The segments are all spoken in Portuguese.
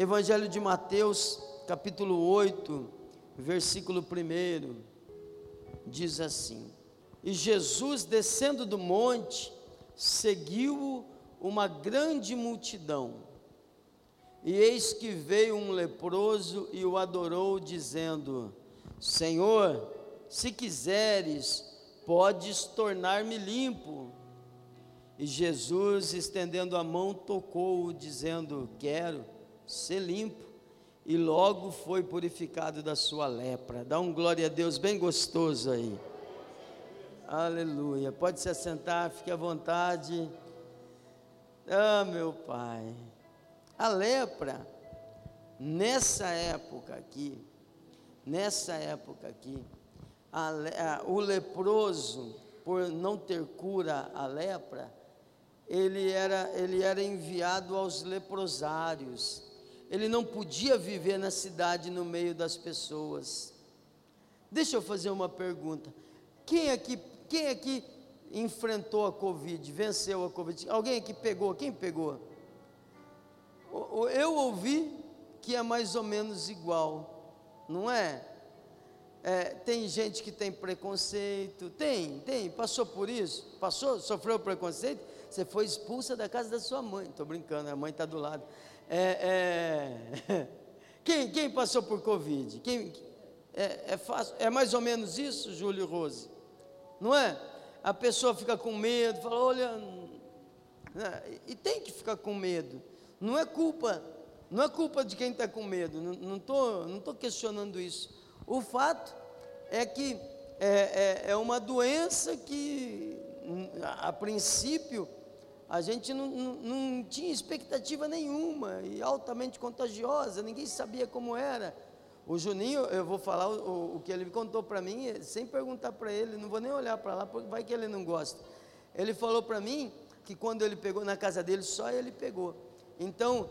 Evangelho de Mateus, capítulo 8, versículo 1, diz assim: E Jesus, descendo do monte, seguiu uma grande multidão. E eis que veio um leproso e o adorou, dizendo: Senhor, se quiseres, podes tornar-me limpo. E Jesus, estendendo a mão, tocou-o, dizendo: Quero ser limpo. E logo foi purificado da sua lepra. Dá um glória a Deus bem gostoso aí. Aleluia. Pode se assentar, fique à vontade. Ah, meu Pai. A lepra, nessa época aqui, nessa época aqui, a, a, o leproso, por não ter cura a lepra, ele era, ele era enviado aos leprosários. Ele não podia viver na cidade no meio das pessoas. Deixa eu fazer uma pergunta. Quem aqui, quem aqui enfrentou a Covid, venceu a Covid? Alguém aqui pegou? Quem pegou? Eu ouvi que é mais ou menos igual, não é? É? tem gente que tem preconceito, tem, tem, passou por isso, passou, sofreu preconceito, você foi expulsa da casa da sua mãe. Estou brincando, a mãe está do lado. É, é, quem, quem, passou por Covid? Quem, é, é, fácil, é mais ou menos isso, Júlio Rose? Não é? A pessoa fica com medo, fala, olha, né? e tem que ficar com medo. Não é culpa, não é culpa de quem está com medo. Não estou não tô questionando isso. O fato é que é, é, é uma doença que, a princípio, a gente não, não, não, tinha expectativa nenhuma e altamente contagiosa, ninguém sabia como era. O Juninho, eu vou falar o, o que ele contou para mim, sem perguntar para ele, não vou nem olhar para lá, porque vai que ele não gosta. Ele falou para mim que quando ele pegou na casa dele, só ele pegou. Então,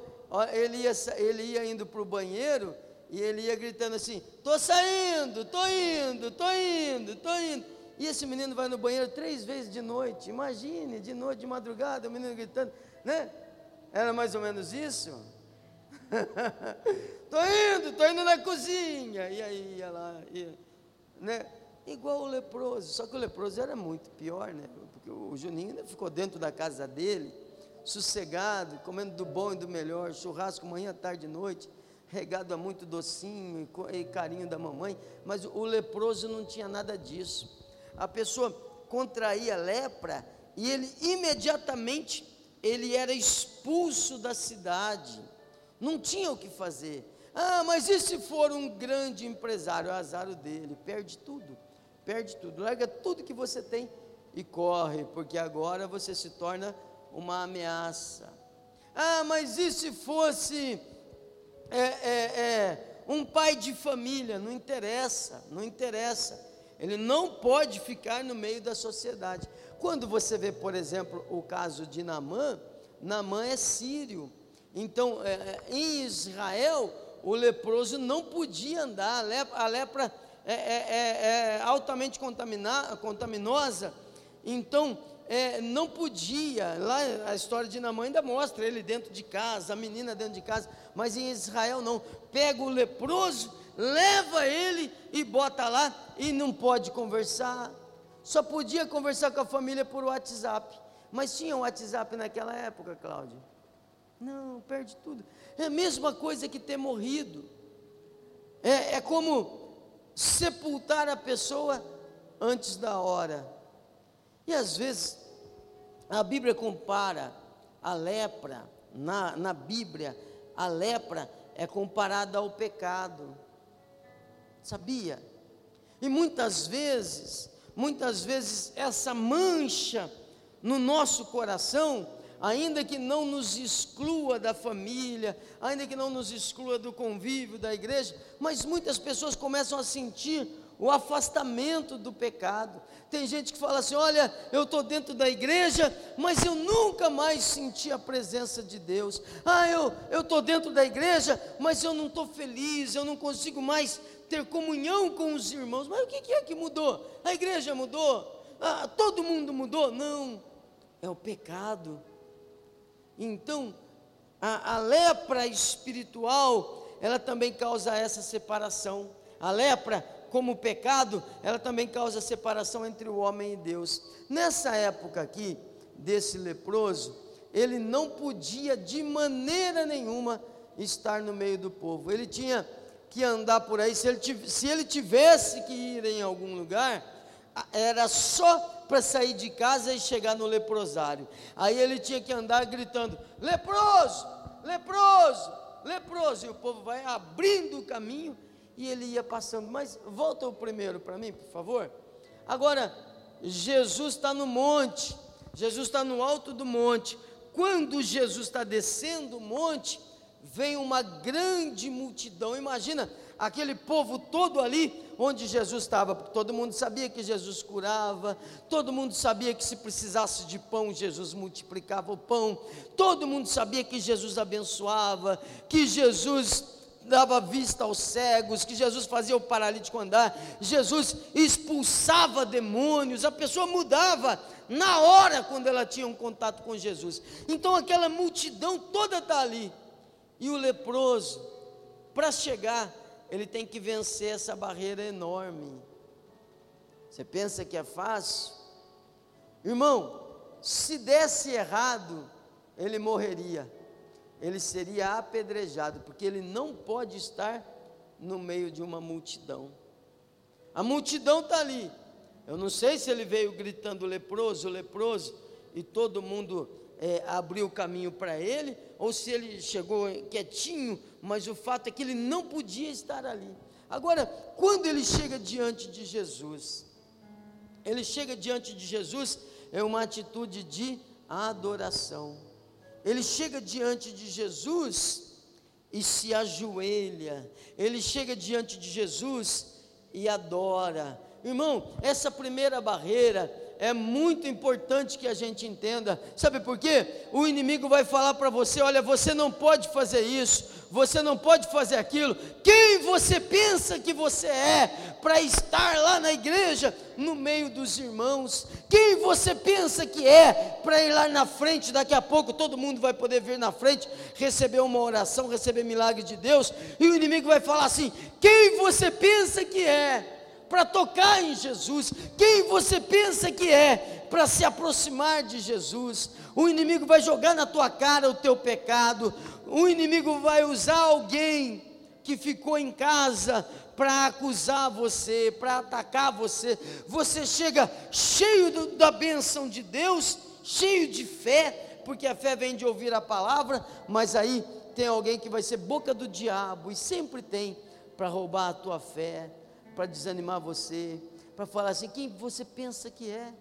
ele ia, ele ia indo para o banheiro e ele ia gritando assim: Estou saindo, estou indo, estou indo, estou indo. E esse menino vai no banheiro três vezes de noite. Imagine, de noite, de madrugada, o menino gritando, né? Era mais ou menos isso? tô indo, tô indo na cozinha. E aí ia lá, ia, né? Igual o leproso, só que o leproso era muito pior, né? Porque o Juninho ficou dentro da casa dele, sossegado, comendo do bom e do melhor, churrasco manhã, tarde e noite, regado a muito docinho e carinho da mamãe, mas o leproso não tinha nada disso a pessoa contraía lepra e ele imediatamente ele era expulso da cidade. Não tinha o que fazer. Ah, mas e se for um grande empresário? É azar o dele, perde tudo. Perde tudo. Larga tudo que você tem e corre, porque agora você se torna uma ameaça. Ah, mas e se fosse é, é, é, um pai de família? Não interessa, não interessa. Ele não pode ficar no meio da sociedade. Quando você vê, por exemplo, o caso de Namã, Namã é sírio. Então, é, é em Israel, o leproso não podia andar, a lepra, a lepra é, é, é, é altamente contaminosa, então é, não podia. Lá a história de Namã ainda mostra ele dentro de casa, a menina dentro de casa, mas em Israel não. Pega o leproso leva ele e bota lá e não pode conversar. Só podia conversar com a família por WhatsApp. Mas tinha um WhatsApp naquela época, Cláudio? Não, perde tudo. É a mesma coisa que ter morrido. É, é como sepultar a pessoa antes da hora. E às vezes a Bíblia compara a lepra, na, na Bíblia, a lepra é comparada ao pecado sabia? E muitas vezes, muitas vezes essa mancha no nosso coração, ainda que não nos exclua da família, ainda que não nos exclua do convívio da igreja, mas muitas pessoas começam a sentir o afastamento do pecado. Tem gente que fala assim: olha, eu estou dentro da igreja, mas eu nunca mais senti a presença de Deus. Ah, eu estou dentro da igreja, mas eu não estou feliz, eu não consigo mais ter comunhão com os irmãos. Mas o que é que mudou? A igreja mudou? Ah, todo mundo mudou? Não, é o pecado. Então, A, a lepra espiritual, ela também causa essa separação. A lepra, como pecado, ela também causa separação entre o homem e Deus. Nessa época aqui, desse leproso, ele não podia de maneira nenhuma estar no meio do povo. Ele tinha que andar por aí. Se ele, se ele tivesse que ir em algum lugar, era só para sair de casa e chegar no leprosário. Aí ele tinha que andar gritando: leproso, leproso, leproso. E o povo vai abrindo o caminho e ele ia passando. Mas volta o primeiro para mim, por favor. Agora, Jesus está no monte, Jesus está no alto do monte. Quando Jesus está descendo o monte, vem uma grande multidão. Imagina aquele povo todo ali onde Jesus estava, porque todo mundo sabia que Jesus curava, todo mundo sabia que se precisasse de pão, Jesus multiplicava o pão, todo mundo sabia que Jesus abençoava, que Jesus dava vista aos cegos, que Jesus fazia o paralítico andar, Jesus expulsava demônios, a pessoa mudava na hora quando ela tinha um contato com Jesus. Então aquela multidão toda está ali. E o leproso, para chegar, ele tem que vencer essa barreira enorme. Você pensa que é fácil? Irmão, se desse errado, ele morreria. Ele seria apedrejado, porque ele não pode estar no meio de uma multidão. A multidão está ali. Eu não sei se ele veio gritando leproso, leproso, e todo mundo é, abriu o caminho para ele, ou se ele chegou quietinho, mas o fato é que ele não podia estar ali. Agora, quando ele chega diante de Jesus, ele chega diante de Jesus, é uma atitude de adoração. Ele chega diante de Jesus e se ajoelha, ele chega diante de Jesus e adora. Irmão, essa primeira barreira é muito importante que a gente entenda. Sabe por quê? O inimigo vai falar para você: olha, você não pode fazer isso, você não pode fazer aquilo. Quem você pensa que você é para estar lá na igreja, no meio dos irmãos? Quem você pensa que é para ir lá na frente? Daqui a pouco todo mundo vai poder vir na frente, receber uma oração, receber milagre de Deus, e o inimigo vai falar assim: quem você pensa que é? Para tocar em Jesus. Quem você pensa que é para se aproximar de Jesus? O inimigo vai jogar na tua cara o teu pecado. O inimigo vai usar alguém que ficou em casa para acusar você, para atacar você. Você chega cheio do, da bênção de Deus, cheio de fé, porque a fé vem de ouvir a palavra, mas aí tem alguém que vai ser boca do diabo, e sempre tem, para roubar a tua fé, para desanimar você, para falar assim: quem você pensa que é?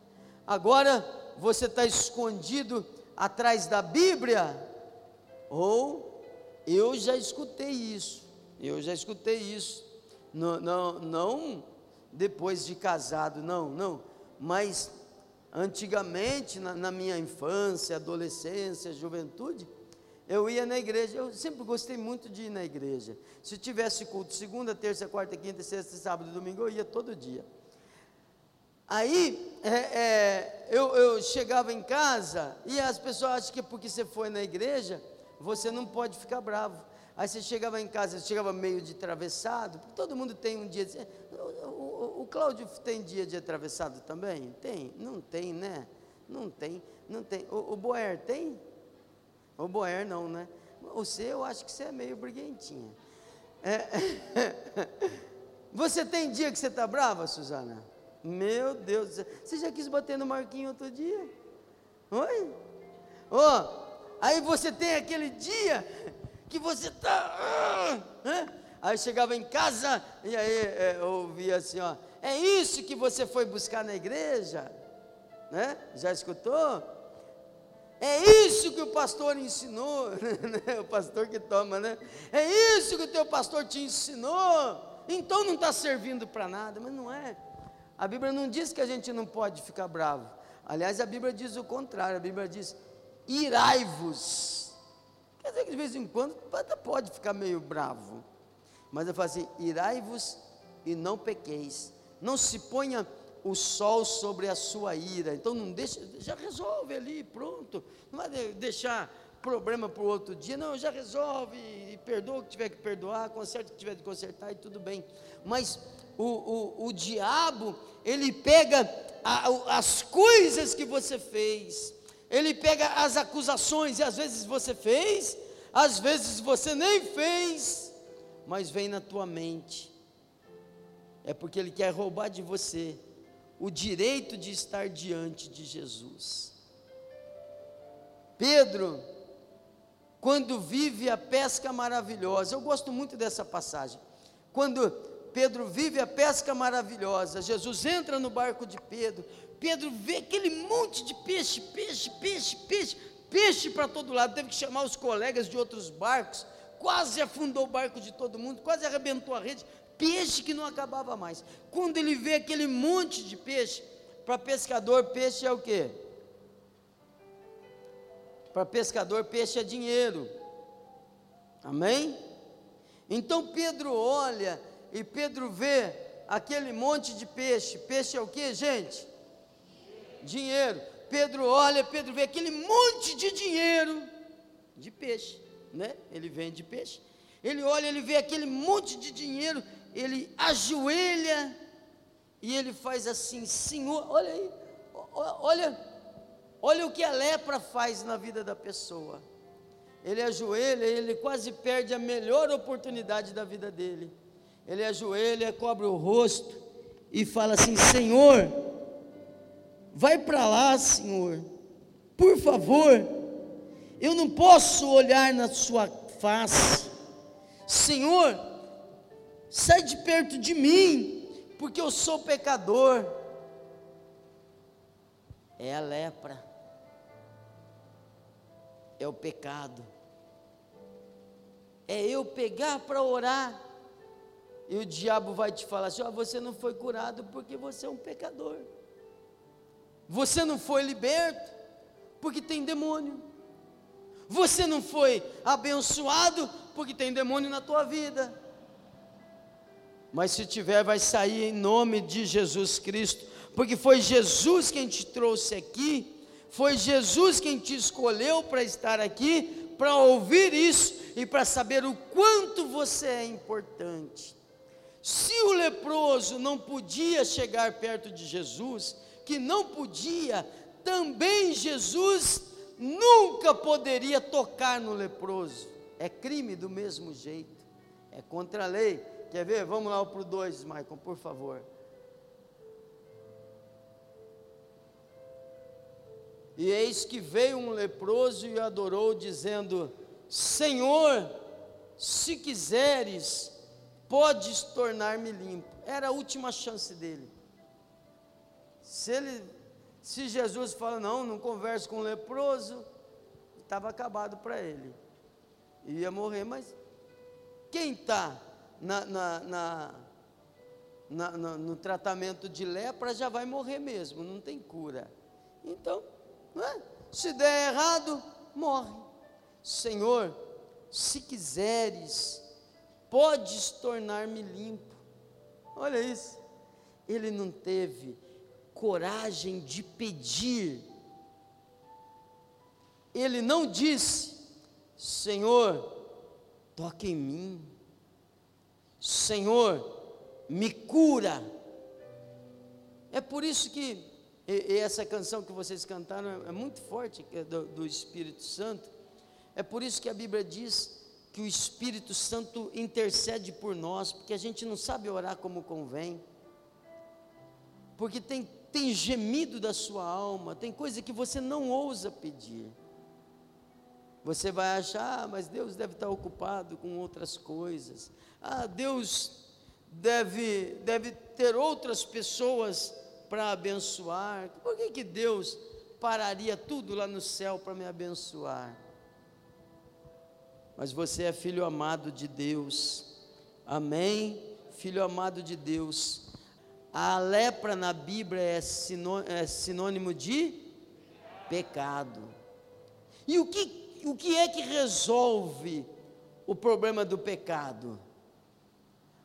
Agora você está escondido atrás da Bíblia? Ou eu já escutei isso, eu já escutei isso, não, não, não depois de casado, não, não, mas antigamente, na, na minha infância, adolescência, juventude, eu ia na igreja, eu sempre gostei muito de ir na igreja. Se tivesse culto segunda, terça, quarta, quinta, sexta, sábado domingo, eu ia todo dia. Aí é, é, eu, eu chegava em casa e as pessoas acham que porque você foi na igreja, você não pode ficar bravo. Aí você chegava em casa, chegava meio de atravessado, todo mundo tem um dia de. O, o, o Cláudio tem dia de atravessado também? Tem? Não tem, né? Não tem, não tem. O, o Boer tem? O Boer não, né? Você, eu acho que você é meio briguentinha. É, você tem dia que você está brava, Suzana? Meu Deus do céu. Você já quis bater no Marquinho outro dia? Oi? Oh, aí você tem aquele dia que você está. Aí chegava em casa e aí é, ouvia assim: ó, é isso que você foi buscar na igreja? Né? Já escutou? É isso que o pastor ensinou, né? o pastor que toma, né? É isso que o teu pastor te ensinou. Então não está servindo para nada, mas não é. A Bíblia não diz que a gente não pode ficar bravo. Aliás, a Bíblia diz o contrário. A Bíblia diz: irai-vos. Quer dizer que de vez em quando pode ficar meio bravo. Mas eu falo assim: irai-vos e não pequeis. Não se ponha o sol sobre a sua ira. Então não deixa, já resolve ali, pronto. Não vai deixar problema para o outro dia. Não, já resolve, e perdoa o que tiver que perdoar, conserta o que tiver de consertar e tudo bem. Mas o, o, o diabo, ele pega a, as coisas que você fez, ele pega as acusações, e às vezes você fez, às vezes você nem fez, mas vem na tua mente. É porque ele quer roubar de você o direito de estar diante de Jesus. Pedro, quando vive a pesca maravilhosa, eu gosto muito dessa passagem. Quando Pedro vive a pesca maravilhosa, Jesus entra no barco de Pedro, Pedro vê aquele monte de peixe, peixe, peixe, peixe, peixe para todo lado, teve que chamar os colegas de outros barcos, quase afundou o barco de todo mundo, quase arrebentou a rede, peixe que não acabava mais. Quando ele vê aquele monte de peixe, para pescador, peixe é o quê? Para pescador, peixe é dinheiro. Amém? Então Pedro olha e Pedro vê aquele monte de peixe. Peixe é o que, gente? Dinheiro. Pedro olha, Pedro vê aquele monte de dinheiro de peixe, né? Ele vende peixe. Ele olha, ele vê aquele monte de dinheiro, ele ajoelha e ele faz assim: Senhor, olha aí, olha, olha o que a lepra faz na vida da pessoa. Ele ajoelha, ele quase perde a melhor oportunidade da vida dele. Ele ajoelha, cobre o rosto e fala assim: Senhor, vai para lá, Senhor, por favor, eu não posso olhar na Sua face, Senhor, sai de perto de mim, porque eu sou pecador. É a lepra, é o pecado, é eu pegar para orar e o diabo vai te falar assim: ó, você não foi curado porque você é um pecador. Você não foi liberto porque tem demônio. Você não foi abençoado porque tem demônio na tua vida. Mas se tiver, vai sair em nome de Jesus Cristo, porque foi Jesus quem te trouxe aqui, foi Jesus quem te escolheu para estar aqui, para ouvir isso e para saber o quanto você é importante. Se o leproso não podia chegar perto de Jesus, que não podia, também Jesus nunca poderia tocar no leproso. É crime do mesmo jeito, é contra a lei. Quer ver? Vamos lá para o 2, Michael, por favor. E eis que veio um leproso e adorou, dizendo: Senhor, se quiseres, podes tornar-me limpo. Era a última chance dele. Se ele, se Jesus fala não, não converse com o leproso, estava acabado para ele. Ia morrer, mas quem está na, na, na, no tratamento de lepra já vai morrer mesmo, não tem cura. Então, é? se der errado, morre. Senhor, se quiseres, podes tornar-me limpo. Olha isso. Ele não teve coragem de pedir. Ele não disse: Senhor, toque em mim. Senhor, me cura. É por isso que e, e essa canção que vocês cantaram é, é muito forte, é do, do Espírito Santo. É por isso que a Bíblia diz que o Espírito Santo intercede por nós, porque a gente não sabe orar como convém, porque tem, tem gemido da sua alma, tem coisa que você não ousa pedir. Você vai achar, ah, mas Deus deve estar ocupado com outras coisas. Ah, Deus deve, deve ter outras pessoas para abençoar. Por que, que Deus pararia tudo lá no céu para me abençoar? mas você é filho amado de Deus. Amém? Filho amado de Deus. A lepra na Bíblia é, é sinônimo de pecado. E o que, o que é que resolve o problema do pecado?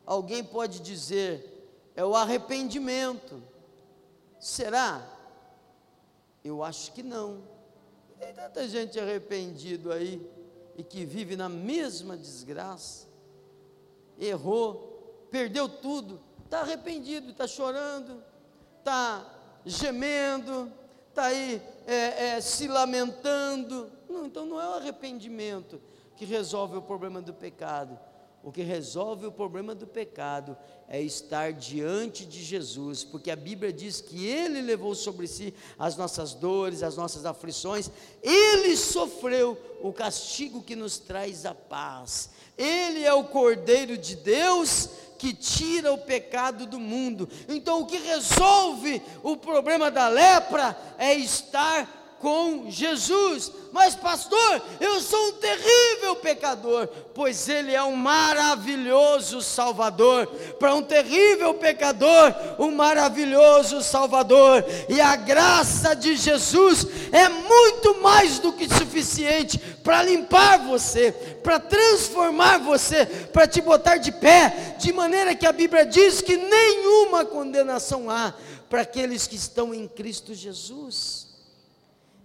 Alguém pode dizer, é o arrependimento. Será? Eu acho que não. Tem tanta gente arrependido aí e que vive na mesma desgraça. Errou, perdeu tudo, está arrependido, está chorando, está gemendo, está aí é, é, se lamentando. Não, então não é o arrependimento que resolve o problema do pecado. O que resolve o problema do pecado é estar diante de Jesus, porque a Bíblia diz que Ele levou sobre si as nossas dores, as nossas aflições, Ele sofreu o castigo que nos traz a paz. Ele é o Cordeiro de Deus que tira o pecado do mundo. Então, o que resolve o problema da lepra é estar com Jesus. Mas, pastor, eu sou um terrível pecador, pois Ele é um maravilhoso Salvador. Para um terrível pecador, um maravilhoso Salvador. E a graça de Jesus é muito mais do que suficiente para limpar você, para transformar você, para te botar de pé, de maneira que a Bíblia diz que nenhuma condenação há para aqueles que estão em Cristo Jesus.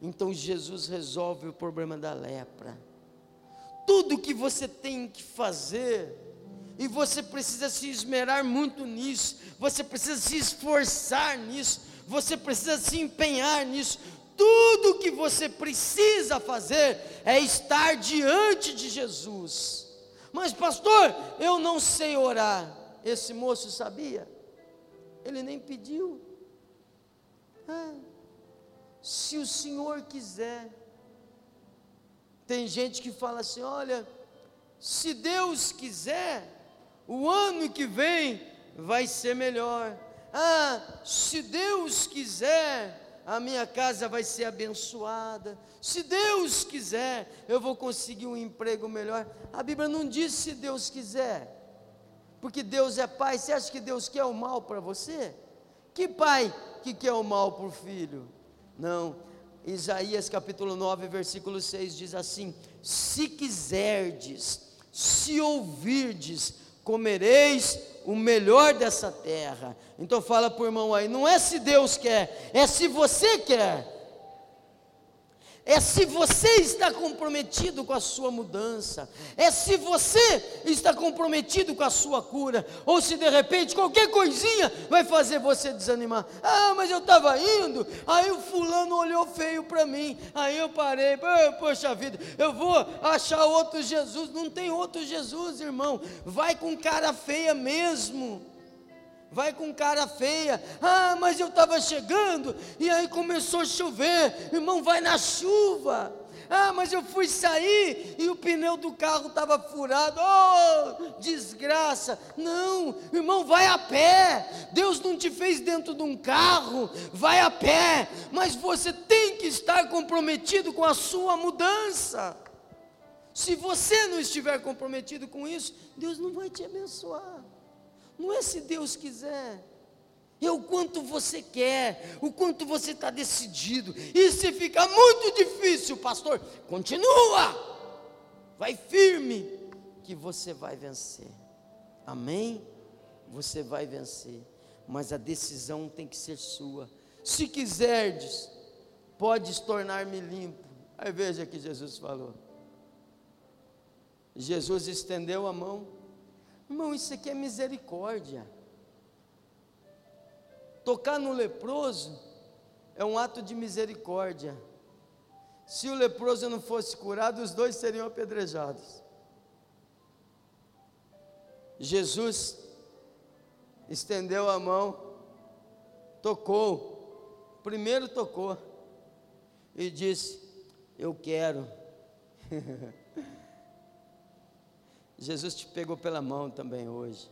Então Jesus resolve o problema da lepra. Tudo que você tem que fazer, e você precisa se esmerar muito nisso, você precisa se esforçar nisso, você precisa se empenhar nisso. Tudo que você precisa fazer é estar diante de Jesus. Mas, pastor, eu não sei orar. Esse moço sabia? Ele nem pediu. É se o Senhor quiser. Tem gente que fala assim: olha, se Deus quiser, o ano que vem vai ser melhor. Ah, se Deus quiser, a minha casa vai ser abençoada. Se Deus quiser, eu vou conseguir um emprego melhor. A Bíblia não diz se Deus quiser, porque Deus é pai. Você acha que Deus quer o mal para você? Que pai que quer o mal para o filho? Não. Isaías capítulo 9, versículo 6 diz assim: Se quiserdes, se ouvirdes, comereis o melhor dessa terra. Então fala para o irmão aí, não é se Deus quer, é se você quer é se você está comprometido com a sua mudança, é se você está comprometido com a sua cura, ou se de repente qualquer coisinha vai fazer você desanimar. Ah, mas eu estava indo, aí o fulano olhou feio para mim, aí eu parei, poxa vida, eu vou achar outro Jesus. Não tem outro Jesus, irmão, vai com cara feia mesmo vai com cara feia. Ah, mas eu estava chegando e aí começou a chover. Irmão, vai na chuva. Ah, mas eu fui sair e o pneu do carro estava furado. Oh, desgraça. Não, irmão, vai a pé. Deus não te fez dentro de um carro. Vai a pé. Mas você tem que estar comprometido com a sua mudança. Se você não estiver comprometido com isso, Deus não vai te abençoar. Não é se Deus quiser. É o quanto você quer, o quanto você está decidido. E se ficar muito difícil, pastor, continua. Vai firme, que você vai vencer. Amém? Você vai vencer. Mas a decisão tem que ser sua. Se quiserdes, podes tornar-me limpo. Aí veja que Jesus falou. Jesus estendeu a mão Irmão, isso aqui é misericórdia. Tocar no leproso é um ato de misericórdia. Se o leproso não fosse curado, os dois seriam apedrejados. Jesus estendeu a mão, tocou, primeiro tocou e disse: Eu quero. Jesus te pegou pela mão também hoje.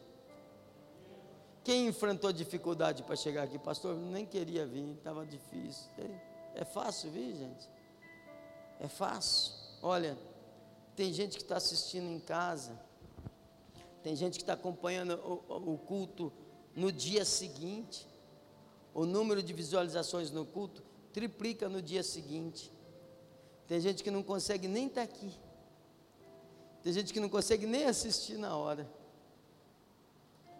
Quem enfrentou dificuldade para chegar aqui, pastor, nem queria vir, estava difícil. É, é fácil vir, gente? É fácil. Olha, tem gente que está assistindo em casa, tem gente que está acompanhando o, o culto no dia seguinte. O número de visualizações no culto triplica no dia seguinte. Tem gente que não consegue nem estar tá aqui. Tem gente que não consegue nem assistir na hora.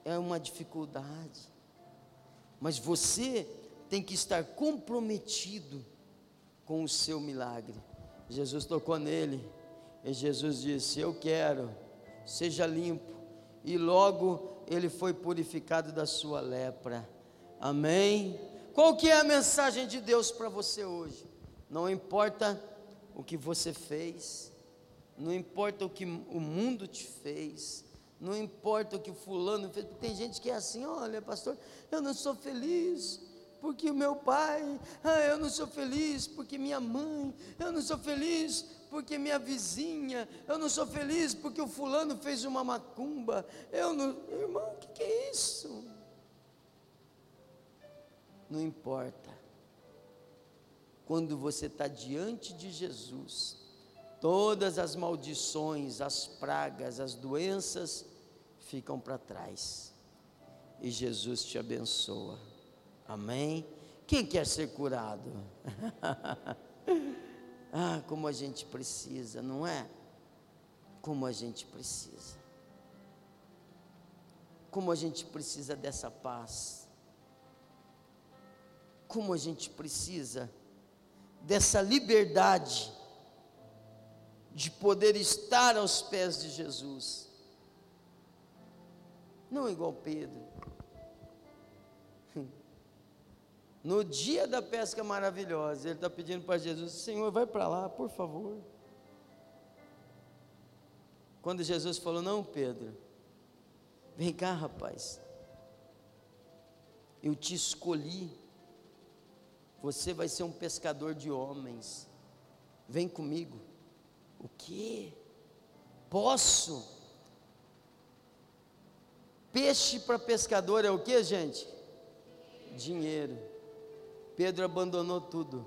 É uma dificuldade. Mas você tem que estar comprometido com o seu milagre. Jesus tocou nele e Jesus disse: Eu quero, seja limpo. E logo ele foi purificado da sua lepra. Amém? Qual que é a mensagem de Deus para você hoje? Não importa o que você fez, não importa o que o mundo te fez, não importa o que o fulano fez, porque tem gente que é assim, olha, pastor, eu não sou feliz, porque o meu pai, ah, eu não sou feliz porque minha mãe, eu não sou feliz porque minha vizinha, eu não sou feliz porque o fulano fez uma macumba, eu não, irmão, o que, que é isso? Não importa, quando você está diante de Jesus, todas as maldições, as pragas, as doenças ficam para trás, e Jesus te abençoa. Amém? Quem quer ser curado? ah, como a gente precisa, não é? Como a gente precisa. Como a gente precisa dessa paz. Como a gente precisa dessa liberdade de poder estar aos pés de Jesus. Não igual Pedro. No dia da pesca maravilhosa, ele está pedindo para Jesus: Senhor, vai para lá, por favor. Quando Jesus falou: Não, Pedro, vem cá, rapaz, eu te escolhi, você vai ser um pescador de homens, vem comigo. O que? Posso? Peixe para pescador é o que, gente? Dinheiro. Pedro abandonou tudo.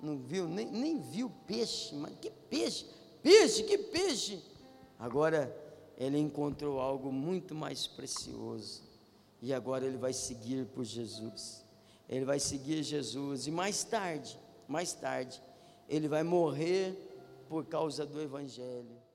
Não viu, nem, nem viu peixe, mas que peixe? Peixe, que peixe? Agora ele encontrou algo muito mais precioso. E agora ele vai seguir por Jesus. Ele vai seguir Jesus. E mais tarde, mais tarde, ele vai morrer por causa do Evangelho.